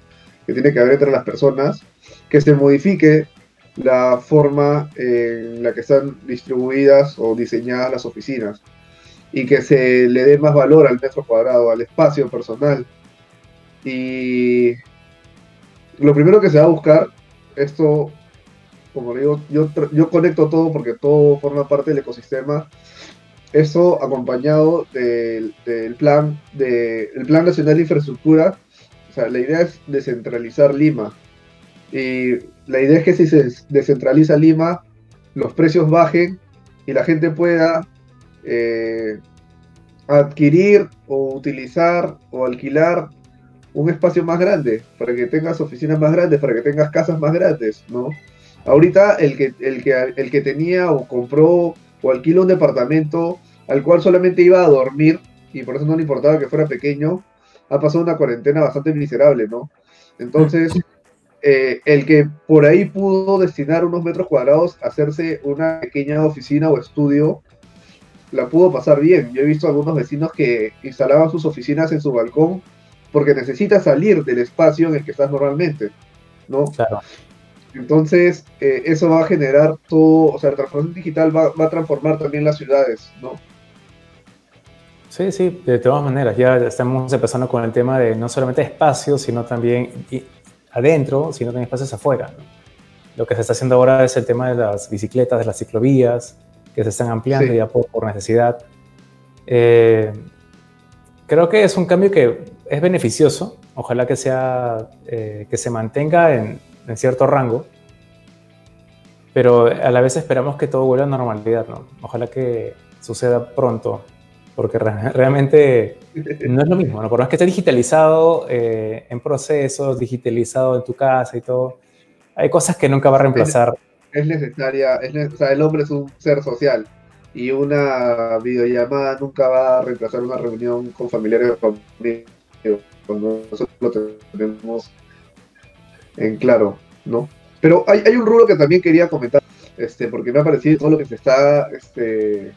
que tiene que haber entre las personas, que se modifique la forma en la que están distribuidas o diseñadas las oficinas y que se le dé más valor al metro cuadrado, al espacio personal. Y lo primero que se va a buscar, esto, como digo, yo, yo conecto todo porque todo forma parte del ecosistema, eso acompañado del, plan, de, plan Nacional de Infraestructura, o sea, la idea es descentralizar Lima. Y la idea es que si se descentraliza Lima, los precios bajen y la gente pueda eh, adquirir o utilizar o alquilar un espacio más grande, para que tengas oficinas más grandes, para que tengas casas más grandes, ¿no? Ahorita el que, el que, el que tenía o compró o alquila un departamento al cual solamente iba a dormir y por eso no le importaba que fuera pequeño, ha pasado una cuarentena bastante miserable, ¿no? Entonces, eh, el que por ahí pudo destinar unos metros cuadrados a hacerse una pequeña oficina o estudio, la pudo pasar bien. Yo he visto algunos vecinos que instalaban sus oficinas en su balcón porque necesita salir del espacio en el que estás normalmente, ¿no? Claro. Entonces, eh, eso va a generar todo, o sea, la transformación digital va, a transformar también las ciudades, ¿no? Sí, sí, de todas maneras, ya estamos empezando con el tema de no solamente espacios, sino también adentro, sino también espacios afuera. Lo que se está haciendo ahora es el tema de las bicicletas, de las ciclovías, que se están ampliando ya por, necesidad. Eh, creo que es un cambio que es beneficioso, ojalá que, sea, eh, que se mantenga en, en, cierto rango, pero a la vez esperamos que todo vuelva a normalidad, ¿no? Ojalá que suceda pronto, porque realmente no es lo mismo, ¿no? Por más que esté digitalizado eh, en procesos, digitalizado en tu casa y todo, hay cosas que nunca va a reemplazar es necesaria, es o sea, el hombre es un ser social y una videollamada nunca va a reemplazar una reunión con familiares o cuando nosotros lo tenemos en claro, ¿no? Pero hay, hay un rubro que también quería comentar, este, porque me ha parecido todo lo que se está este,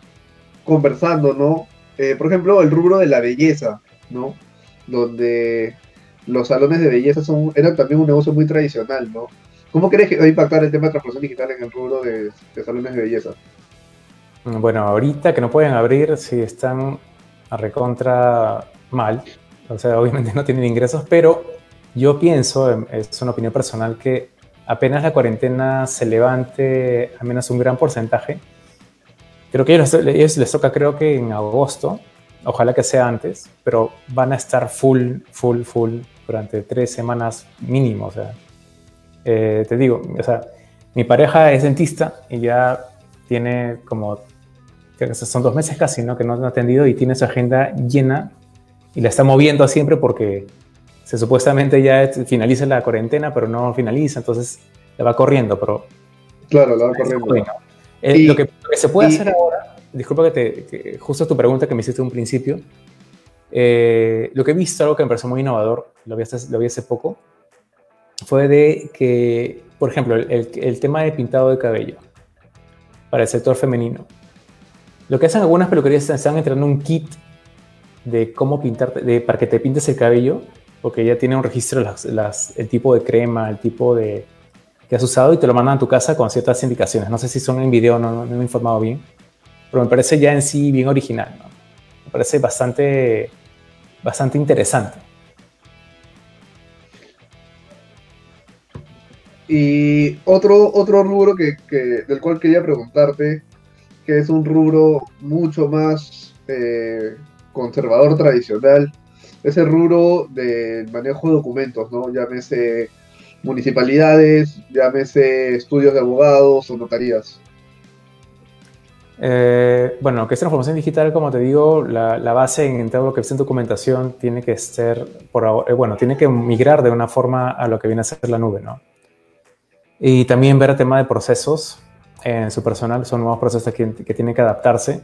conversando, ¿no? Eh, por ejemplo, el rubro de la belleza, ¿no? Donde los salones de belleza son, eran también un negocio muy tradicional, ¿no? ¿Cómo crees que va a impactar el tema de transformación digital en el rubro de, salones de belleza? Bueno, ahorita que no pueden abrir, sí están a recontra mal. O sea, obviamente no tienen ingresos, pero yo pienso, es una opinión personal, que apenas la cuarentena se levante al menos un gran porcentaje, creo que ellos, ellos les toca creo que en agosto, ojalá que sea antes, pero van a estar full, full, full durante tres semanas mínimo. O sea, eh, te digo, o sea, mi pareja es dentista y ya tiene como, que son dos meses casi, ¿no? Que no ha atendido y tiene su agenda llena y la está moviendo siempre porque se supuestamente ya finaliza la cuarentena, pero no finaliza, entonces la va corriendo, pero... Claro, la va corriendo. Eh, lo, que, se puede hacer ahora, disculpa que, te, justo tu pregunta que me hiciste un principio, eh, lo que he visto, algo que me pareció muy innovador, lo vi, lo vi hace poco, fue de que, por ejemplo, el, tema de pintado de cabello para el sector femenino. Lo que hacen algunas peluquerías es están entregando un kit de cómo pintarte, de, para que te pintes el cabello, porque ya tiene un registro las, el tipo de crema, el tipo de que has usado y te lo mandan a tu casa con ciertas indicaciones. No sé si son en video, no, no, me he informado bien, pero me parece ya en sí bien original. Me parece bastante, bastante interesante. Y otro, otro rubro que, del cual quería preguntarte, que es un rubro mucho más eh, conservador tradicional, es el rubro del manejo de documentos, ¿no? Llámese municipalidades, llámese estudios de abogados o notarías. Eh, bueno, que es transformación digital, como te digo, la, base en, todo lo que es en documentación tiene que ser, por, eh, bueno, tiene que migrar de una forma a lo que viene a ser la nube, ¿no? Y también ver el tema de procesos en su personal, son nuevos procesos que, que tienen que adaptarse.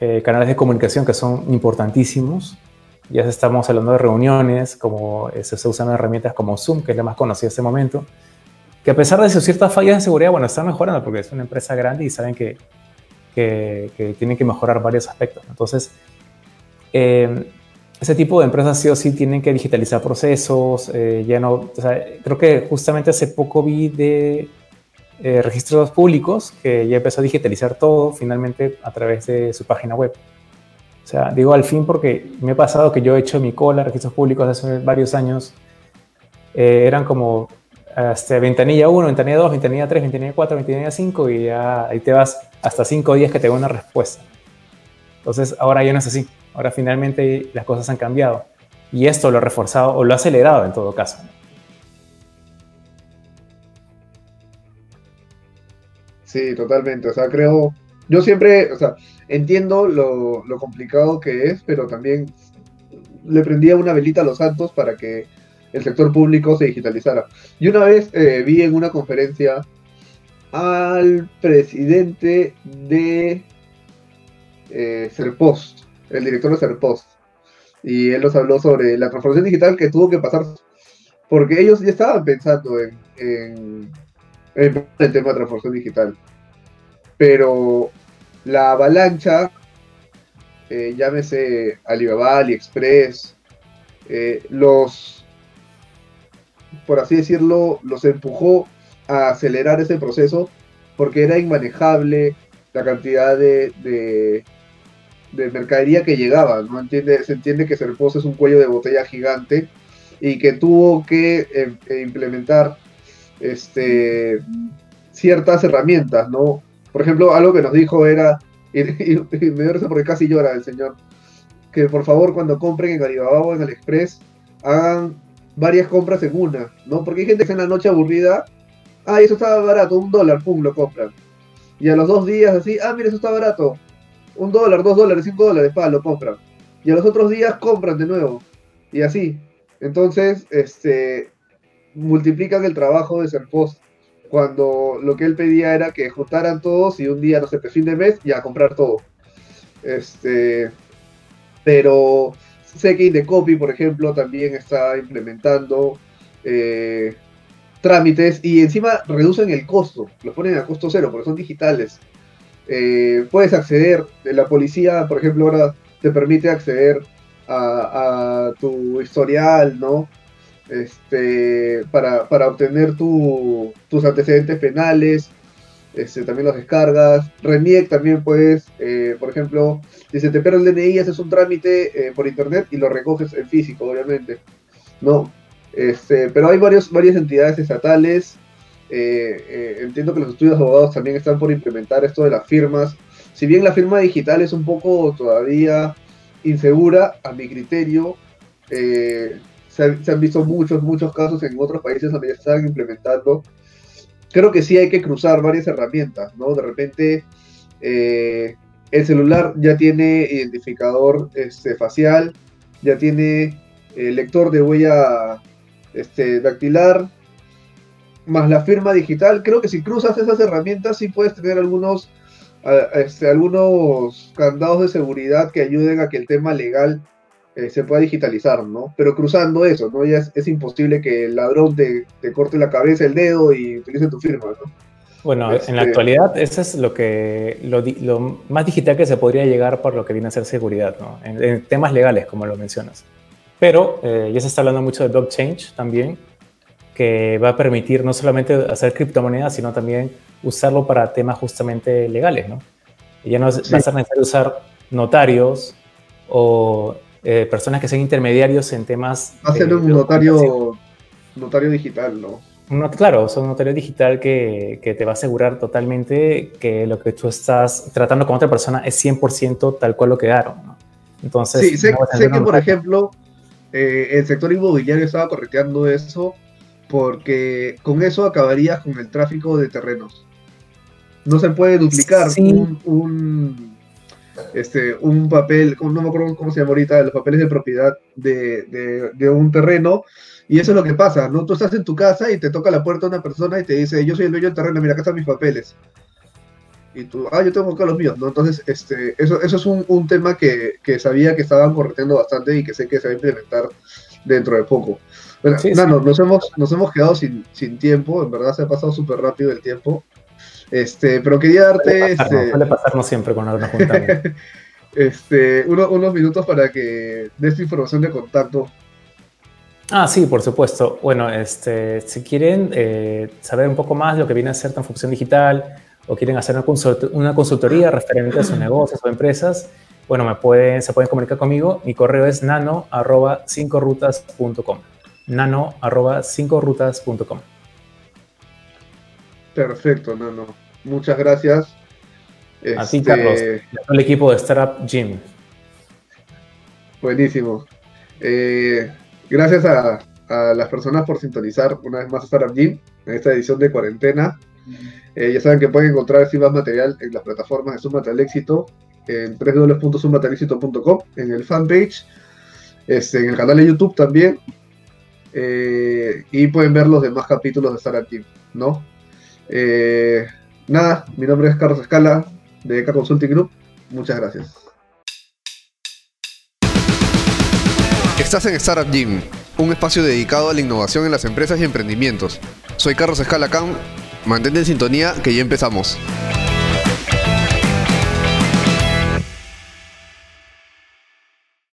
Eh, canales de comunicación que son importantísimos. Ya estamos hablando de reuniones, como eh, se usan herramientas como Zoom, que es la más conocida en este momento, que a pesar de sus ciertas fallas de seguridad, bueno, están mejorando porque es una empresa grande y saben que, que, que tienen que mejorar varios aspectos. Entonces, eh, ese tipo de empresas sí o sí tienen que digitalizar procesos, eh, ya no, o sea, creo que justamente hace poco vi de eh, registros públicos que ya empezó a digitalizar todo finalmente a través de su página web. O sea, digo al fin porque me ha pasado que yo he hecho mi cola registros públicos hace varios años, eh, eran como hasta ventanilla 1, ventanilla 2, ventanilla 3, ventanilla 4, ventanilla 5 y ya ahí te vas hasta 5 días que te da una respuesta. Entonces ahora ya no es así. Ahora finalmente las cosas han cambiado. Y esto lo ha reforzado o lo ha acelerado en todo caso. Sí, totalmente. O sea, creo, yo siempre, o sea, entiendo lo, complicado que es, pero también le prendía una velita a los santos para que el sector público se digitalizara. Y una vez eh, vi en una conferencia al presidente de eh, Serpost, el director de Serpost, y él nos habló sobre la transformación digital que tuvo que pasar, porque ellos ya estaban pensando en, en, el tema de transformación digital, pero la avalancha, eh, llámese Alibaba, AliExpress, eh, los, por así decirlo, los empujó a acelerar ese proceso porque era inmanejable la cantidad de, de mercadería que llegaba, ¿no? Entiende, se entiende que Serpos es un cuello de botella gigante y que tuvo que em, e implementar este, ciertas herramientas, ¿no? Por ejemplo, algo que nos dijo era, y, me dio porque casi llora el señor, que por favor cuando compren en Alibaba o en AliExpress, hagan varias compras en una, ¿no? Porque hay gente que en la noche aburrida, ah, eso estaba barato, un dólar, pum, lo compran. Y a los dos días así, ah, mira, eso está barato, un dólar, dos dólares, cinco dólares, pa, lo compran. Y a los otros días compran de nuevo. Y así. Entonces, este, multiplican el trabajo de Serpost. Cuando lo que él pedía era que juntaran todos y un día, no sé, fin de mes, ya comprar todo. Este, pero sé que Indecopy, por ejemplo, también está implementando eh, trámites y encima reducen el costo, lo ponen a costo cero porque son digitales. Eh, puedes acceder, la policía, por ejemplo, ahora te permite acceder a, tu historial, ¿no? Este, para, obtener tus antecedentes penales, este, también los descargas. RENIEC también puedes, eh, por ejemplo, si se te pierde el DNI, haces un trámite eh, por internet y lo recoges en físico, obviamente. ¿no? Este, pero hay varios, varias entidades estatales eh, eh, entiendo que los estudios de abogados también están por implementar esto de las firmas. Si bien la firma digital es un poco todavía insegura, a mi criterio, eh, se, han visto muchos, muchos casos en otros países donde ya están implementando. Creo que sí hay que cruzar varias herramientas, ¿no? De repente el celular ya tiene identificador este, facial, ya tiene lector de huella este, dactilar, más la firma digital, creo que si cruzas esas herramientas sí puedes tener algunos, este, algunos candados de seguridad que ayuden a que el tema legal eh, se pueda digitalizar, ¿no? Pero cruzando eso, ¿no? Ya es, imposible que el ladrón te, corte la cabeza, el dedo y utilice tu firma, ¿no? Bueno, en la este actualidad eso es lo que lo, más digital que se podría llegar por lo que viene a ser seguridad, ¿no? En, temas legales, como lo mencionas. Pero eh, ya se está hablando mucho de blockchain también, que va a permitir no solamente hacer criptomonedas, sino también usarlo para temas justamente legales, ¿no? Y ya no va a ser necesario usar notarios o eh, personas que sean intermediarios en temas... Va a ser un notario, notario digital, ¿no? claro, es un notario digital que, que, te va a asegurar totalmente que lo que tú estás tratando con otra persona es 100% tal cual lo quedaron. ¿no? Entonces, sí, sé, que, por ejemplo, eh, el sector inmobiliario estaba correteando eso porque con eso acabarías con el tráfico de terrenos. No se puede duplicar un, este, un papel, no me acuerdo cómo se llama ahorita, los papeles de propiedad de, un terreno, y eso es lo que pasa, ¿no? Tú estás en tu casa y te toca la puerta una persona y te dice, yo soy el dueño del terreno, mira, acá están mis papeles. Y tú, ah, yo tengo acá los míos, ¿no? Entonces, este, eso, eso es un, tema que, que, sabía que estaban corriendo bastante y que sé que se va a implementar dentro de poco. Bueno, Nos, hemos, nos hemos quedado sin, sin tiempo, en verdad se ha pasado súper rápido el tiempo. Este, pero quería darte. Suele, este... pasarnos siempre con alguna junta. este, unos minutos para que des tu información de contacto. Ah, sí, por supuesto. Bueno, este, si quieren eh, saber un poco más de lo que viene a ser Transfusión Digital o quieren hacer una, consultoría referente a sus negocios o empresas, bueno, me pueden, se pueden comunicar conmigo. Mi correo es nano arroba 5rutas.com. Nano arroba 5rutas.com. Perfecto, Nano. Muchas gracias. Así, este, Carlos, el equipo de Startup Gym. Buenísimo. Eh, gracias a, las personas por sintonizar una vez más Startup Gym en esta edición de cuarentena. Eh, ya saben que pueden encontrar este más material en las plataformas de Sumate al Éxito, en www.sumatalexito.com, en el fanpage, este, en el canal de YouTube también. Eh, y pueden ver los demás capítulos de Startup Gym, ¿no? nada, mi nombre es Carlos Escala, de ECA Consulting Group. Muchas gracias. Estás en Startup Gym, un espacio dedicado a la innovación en las empresas y emprendimientos. Soy Carlos Escala Mantente en sintonía que ya empezamos.